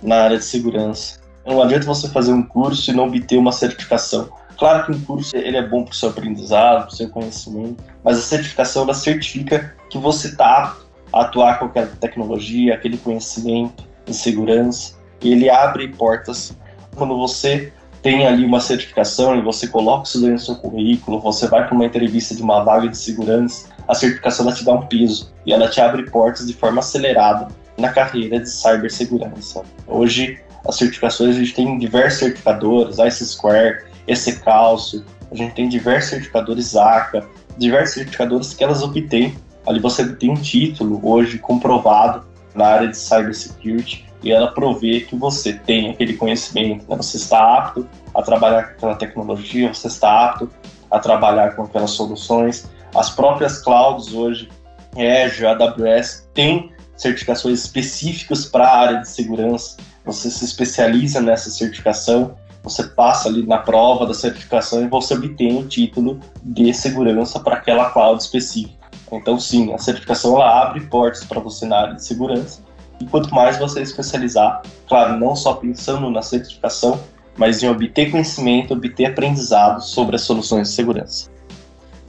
na área de segurança não adianta você fazer um curso e não obter uma certificação. Claro que um curso ele é bom para o seu aprendizado, para o seu conhecimento, mas a certificação ela certifica que você está apto atuar com aquela tecnologia, aquele conhecimento em segurança. E ele abre portas quando você tem ali uma certificação e você coloca isso dentro do seu currículo, você vai para uma entrevista de uma vaga de segurança, a certificação ela te dá um peso e ela te abre portas de forma acelerada na carreira de cibersegurança. Hoje, as certificações, a gente tem diversos certificadores, ICE Square, EC Calcio, a gente tem diversos certificadores ACA, diversos certificadores que elas obtêm. Ali você tem um título hoje comprovado na área de cybersecurity e ela provê que você tem aquele conhecimento, né? você está apto a trabalhar com aquela tecnologia, você está apto a trabalhar com aquelas soluções. As próprias clouds hoje, Azure, AWS, têm certificações específicas para a área de segurança. Você se especializa nessa certificação, você passa ali na prova da certificação e você obtém o título de segurança para aquela cloud específica. Então, sim, a certificação ela abre portas para você na área de segurança e quanto mais você especializar, claro, não só pensando na certificação, mas em obter conhecimento, obter aprendizado sobre as soluções de segurança.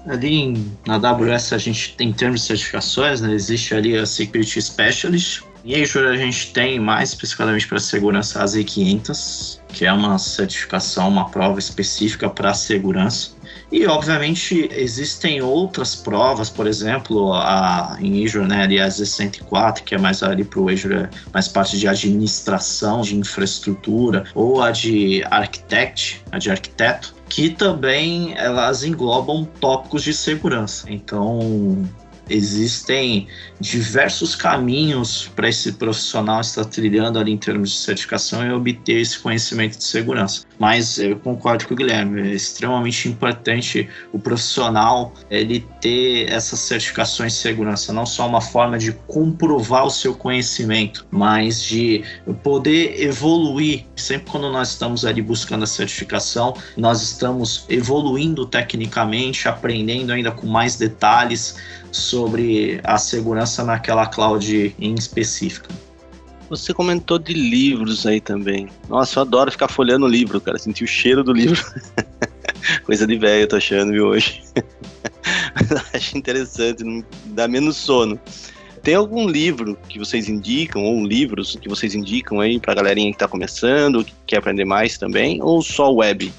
Ali na AWS a gente tem termos de certificações, né? existe ali a Security Specialist. Em Azure a gente tem mais especificamente para segurança a Z500, que é uma certificação, uma prova específica para segurança. E, obviamente, existem outras provas, por exemplo, a, em Azure, né, ali a Z104, que é mais ali para o Azure, mais parte de administração de infraestrutura, ou a de Architect, a de arquiteto, que também elas englobam tópicos de segurança. Então, existem diversos caminhos para esse profissional estar trilhando ali em termos de certificação e obter esse conhecimento de segurança. Mas eu concordo com o Guilherme, é extremamente importante o profissional ele ter essas certificações de segurança, não só uma forma de comprovar o seu conhecimento, mas de poder evoluir. Sempre quando nós estamos ali buscando a certificação, nós estamos evoluindo tecnicamente, aprendendo ainda com mais detalhes sobre a segurança naquela cloud em específica.
Você comentou de livros aí também. Nossa, eu adoro ficar folhando livro, cara. Sentir o cheiro do livro. Coisa de velho, eu tô achando, viu, hoje. Acho interessante, não dá menos sono. Tem algum livro que vocês indicam, ou livros que vocês indicam aí pra galerinha que tá começando, que quer aprender mais também, ou só web?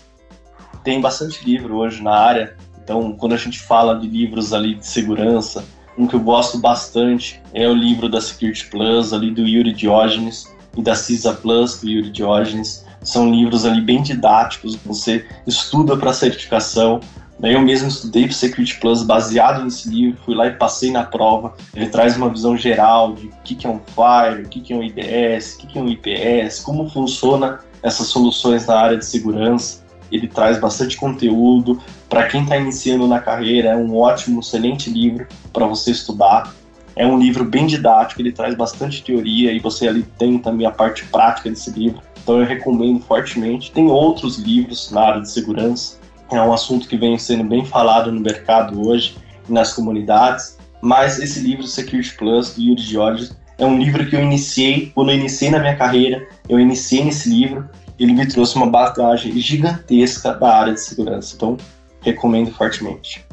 Tem bastante livro hoje na área. Então, quando a gente fala de livros ali de segurança, um que eu gosto bastante é o livro da Security Plus, ali do Yuri Diógenes, e da CISA Plus, do Yuri Diógenes. São livros ali bem didáticos, você estuda para certificação. Eu mesmo estudei para Security Plus baseado nesse livro, fui lá e passei na prova. Ele traz uma visão geral de o que é um Fire, o que é um IDS, o que é um IPS, como funciona essas soluções na área de segurança ele traz bastante conteúdo. Para quem está iniciando na carreira, é um ótimo, excelente livro para você estudar. É um livro bem didático, ele traz bastante teoria e você ali tem também a parte prática desse livro. Então eu recomendo fortemente. Tem outros livros na área de segurança. É um assunto que vem sendo bem falado no mercado hoje e nas comunidades. Mas esse livro, Security Plus, do Yuri George, é um livro que eu iniciei, quando eu iniciei na minha carreira, eu iniciei nesse livro ele me trouxe uma bagagem gigantesca da área de segurança. Então, recomendo fortemente.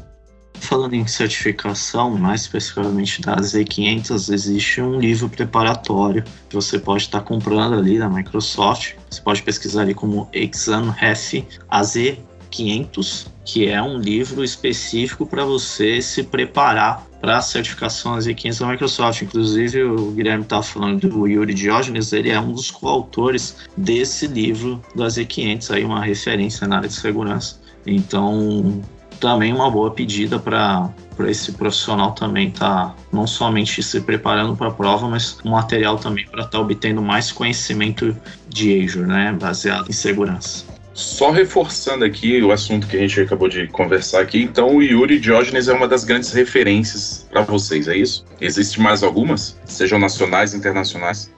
Falando em certificação, mais especificamente da Z500, existe um livro preparatório que você pode estar comprando ali da Microsoft. Você pode pesquisar ali como Exam Ref AZ500, que é um livro específico para você se preparar para a certificação Z500 da Microsoft. Inclusive, o Guilherme estava falando do Yuri Diógenes, ele é um dos coautores desse livro da Z500, aí uma referência na área de segurança. Então, também uma boa pedida para para esse profissional também tá não somente se preparando para a prova, mas um material também para estar tá obtendo mais conhecimento de Azure, né, baseado em segurança.
Só reforçando aqui o assunto que a gente acabou de conversar aqui, então o Yuri Diógenes é uma das grandes referências para vocês, é isso? Existem mais algumas? Sejam nacionais, internacionais?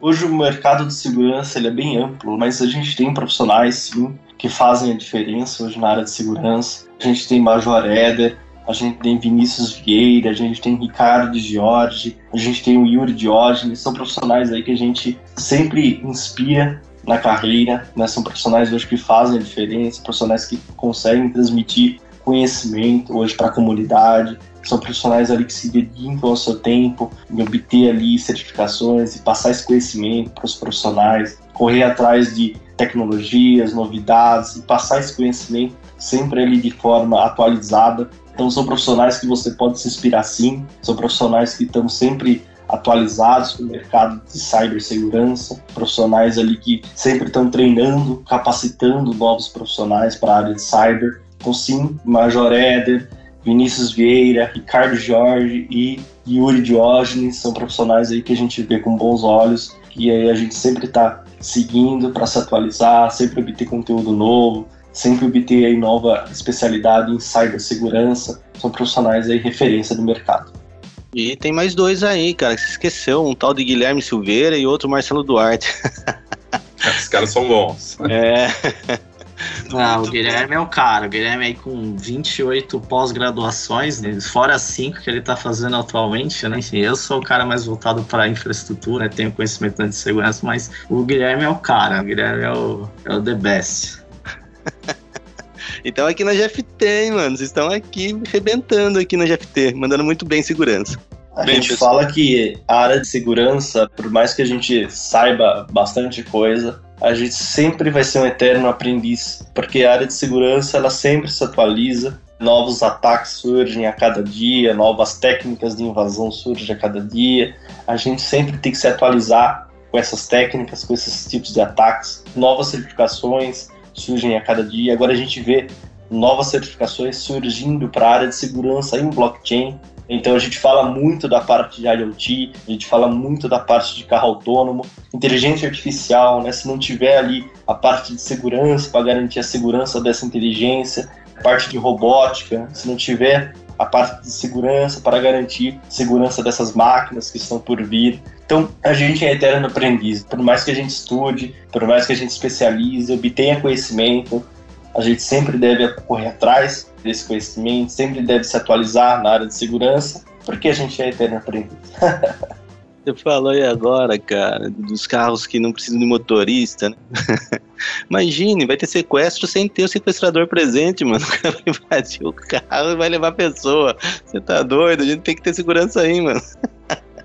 Hoje o mercado de segurança ele é bem amplo, mas a gente tem profissionais, sim, que fazem a diferença hoje na área de segurança. A gente tem Major Eder, a gente tem Vinícius Vieira, a gente tem Ricardo Jorge, a gente tem o Yuri Diógenes, são profissionais aí que a gente sempre inspira na carreira, né? São profissionais hoje que fazem a diferença, profissionais que conseguem transmitir conhecimento hoje para a comunidade, são profissionais ali que se dedicam ao seu tempo em obter ali certificações e passar esse conhecimento para os profissionais, correr atrás de tecnologias, novidades e passar esse conhecimento sempre ali de forma atualizada. Então são profissionais que você pode se inspirar sim, são profissionais que estão sempre atualizados com o mercado de cibersegurança, profissionais ali que sempre estão treinando, capacitando novos profissionais para a área de cyber. Então sim, Major Éder, Vinícius Vieira, Ricardo Jorge e Yuri Diógenes são profissionais aí que a gente vê com bons olhos e aí a gente sempre está seguindo para se atualizar, sempre obter conteúdo novo, sempre obter aí nova especialidade em cibersegurança. São profissionais aí referência do mercado.
E tem mais dois aí, cara, que você esqueceu, um tal de Guilherme Silveira e outro Marcelo Duarte.
Os caras são bons.
É.
Ah, o Guilherme é o cara. O Guilherme aí com 28 pós-graduações, né? fora 5 que ele está fazendo atualmente, né? Enfim, eu sou o cara mais voltado para infraestrutura, né? tenho conhecimento de segurança, mas o Guilherme é o cara. O Guilherme é o, é o the best.
então aqui na GFT, hein, mano? Vocês estão aqui arrebentando aqui na GFT, mandando muito bem segurança.
A bem, gente pessoal. fala que a área de segurança, por mais que a gente saiba bastante coisa, a gente sempre vai ser um eterno aprendiz, porque a área de segurança ela sempre se atualiza, novos ataques surgem a cada dia, novas técnicas de invasão surgem a cada dia. A gente sempre tem que se atualizar com essas técnicas, com esses tipos de ataques. Novas certificações surgem a cada dia. Agora a gente vê novas certificações surgindo para a área de segurança em blockchain. Então a gente fala muito da parte de IoT, a gente fala muito da parte de carro autônomo, inteligência artificial, né? Se não tiver ali a parte de segurança para garantir a segurança dessa inteligência, a parte de robótica, se não tiver a parte de segurança para garantir segurança dessas máquinas que estão por vir. Então, a gente é eterno aprendiz. Por mais que a gente estude, por mais que a gente especialize, obtenha conhecimento, a gente sempre deve correr atrás desse conhecimento, sempre deve se atualizar na área de segurança, porque a gente é eterno aprendiz.
Você falou aí agora, cara, dos carros que não precisam de motorista, né? Imagine, vai ter sequestro sem ter o sequestrador presente, mano. O cara vai invadir o carro e vai levar a pessoa. Você tá doido? A gente tem que ter segurança aí, mano.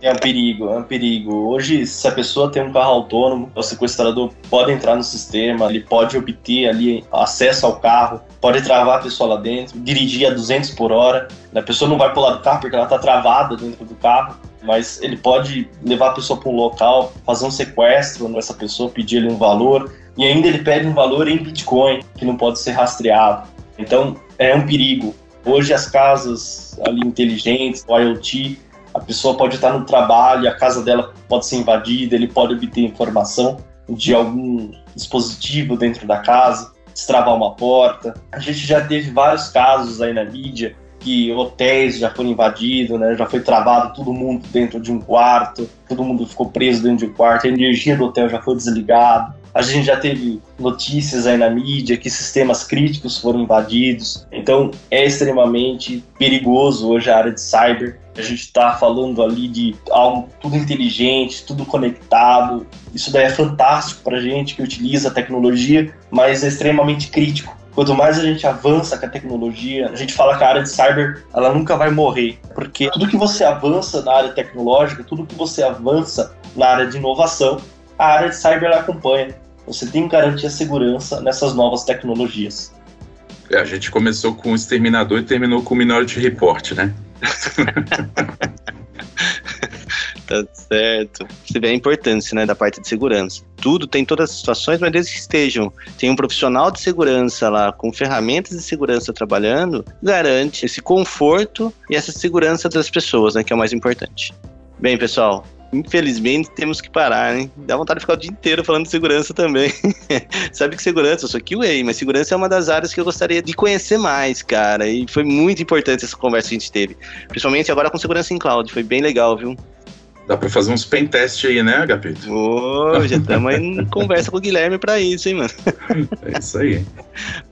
É um perigo, é um perigo. Hoje, se a pessoa tem um carro autônomo, o sequestrador pode entrar no sistema, ele pode obter ali acesso ao carro, pode travar a pessoa lá dentro, dirigir a 200 por hora. A pessoa não vai pular do carro porque ela está travada dentro do carro, mas ele pode levar a pessoa para um local, fazer um sequestro nessa pessoa, pedir ali um valor, e ainda ele pede um valor em Bitcoin, que não pode ser rastreado. Então, é um perigo. Hoje as casas ali inteligentes, o IoT, a pessoa pode estar no trabalho, a casa dela pode ser invadida, ele pode obter informação de algum dispositivo dentro da casa, destravar uma porta. A gente já teve vários casos aí na mídia que hotéis já foram invadidos, né? Já foi travado todo mundo dentro de um quarto, todo mundo ficou preso dentro de um quarto, a energia do hotel já foi desligada. A gente já teve notícias aí na mídia que sistemas críticos foram invadidos. Então é extremamente perigoso hoje a área de cyber. A gente está falando ali de algo tudo inteligente, tudo conectado. Isso daí é fantástico para gente que utiliza a tecnologia, mas é extremamente crítico. Quanto mais a gente avança com a tecnologia, a gente fala que a área de cyber ela nunca vai morrer, porque tudo que você avança na área tecnológica, tudo que você avança na área de inovação, a área de cyber acompanha. Você tem que garantir a segurança nessas novas tecnologias.
É, a gente começou com o Exterminador e terminou com o Minority Report, né?
tá certo. Você vê a importância né, da parte de segurança. Tudo tem todas as situações, mas desde que estejam, tem um profissional de segurança lá com ferramentas de segurança trabalhando, garante esse conforto e essa segurança das pessoas, né, que é o mais importante. Bem, pessoal, Infelizmente temos que parar, hein? Dá vontade de ficar o dia inteiro falando de segurança também. Sabe que segurança, eu sou QA, mas segurança é uma das áreas que eu gostaria de conhecer mais, cara. E foi muito importante essa conversa que a gente teve. Principalmente agora com segurança em cloud. Foi bem legal, viu?
Dá pra fazer uns pen test aí, né, Agapito?
Ô, já estamos em conversa com o Guilherme pra isso, hein, mano?
É isso aí.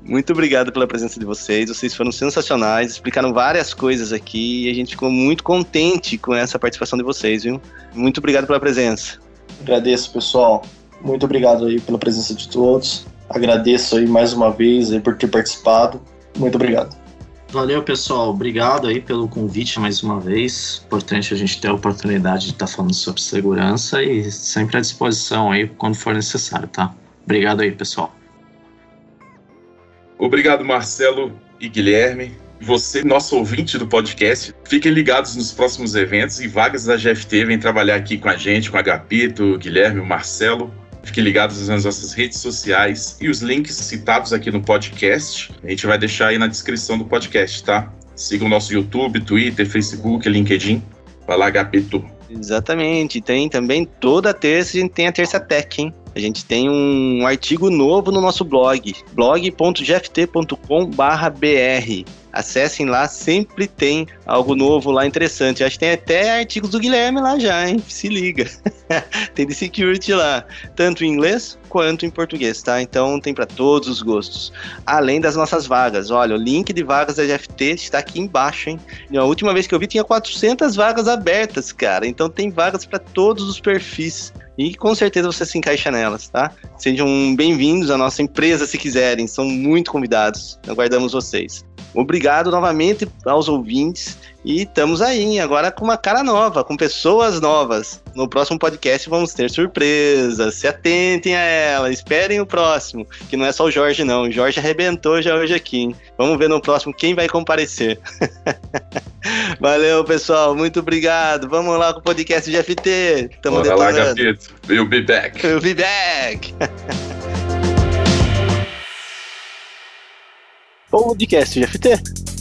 Muito obrigado pela presença de vocês. Vocês foram sensacionais, explicaram várias coisas aqui e a gente ficou muito contente com essa participação de vocês, viu? Muito obrigado pela presença.
Agradeço, pessoal. Muito obrigado aí pela presença de todos. Agradeço aí mais uma vez aí por ter participado. Muito obrigado.
Valeu, pessoal. Obrigado aí pelo convite mais uma vez. Importante a gente ter a oportunidade de estar falando sobre segurança e sempre à disposição aí quando for necessário, tá? Obrigado aí, pessoal.
Obrigado, Marcelo e Guilherme. Você, nosso ouvinte do podcast, fiquem ligados nos próximos eventos e vagas da GFT vem trabalhar aqui com a gente, com a Gapito, o Guilherme, o Marcelo. Fiquem ligados nas nossas redes sociais e os links citados aqui no podcast. A gente vai deixar aí na descrição do podcast, tá? Siga o nosso YouTube, Twitter, Facebook, LinkedIn. Vai lá, Gapito.
Exatamente. Tem também toda terça a gente tem a Terça Tech, hein? A gente tem um artigo novo no nosso blog, blog.gft.com/br. Acessem lá, sempre tem algo novo lá interessante. Acho que tem até artigos do Guilherme lá já, hein? Se liga. tem de security lá, tanto em inglês quanto em português, tá? Então tem para todos os gostos. Além das nossas vagas. Olha, o link de vagas da GFT está aqui embaixo, hein? A última vez que eu vi tinha 400 vagas abertas, cara. Então tem vagas para todos os perfis e com certeza você se encaixa nelas, tá? Sejam bem-vindos à nossa empresa se quiserem, são muito convidados. Aguardamos vocês. Obrigado novamente aos ouvintes e estamos aí, agora com uma cara nova, com pessoas novas. No próximo podcast vamos ter surpresas, se atentem a ela, esperem o próximo, que não é só o Jorge não, o Jorge arrebentou já hoje aqui. Hein? Vamos ver no próximo quem vai comparecer. Valeu, pessoal, muito obrigado. Vamos lá com o podcast de FT.
Tamo Bora lá, Gapito. We'll be back.
We'll be back. podcast de FT.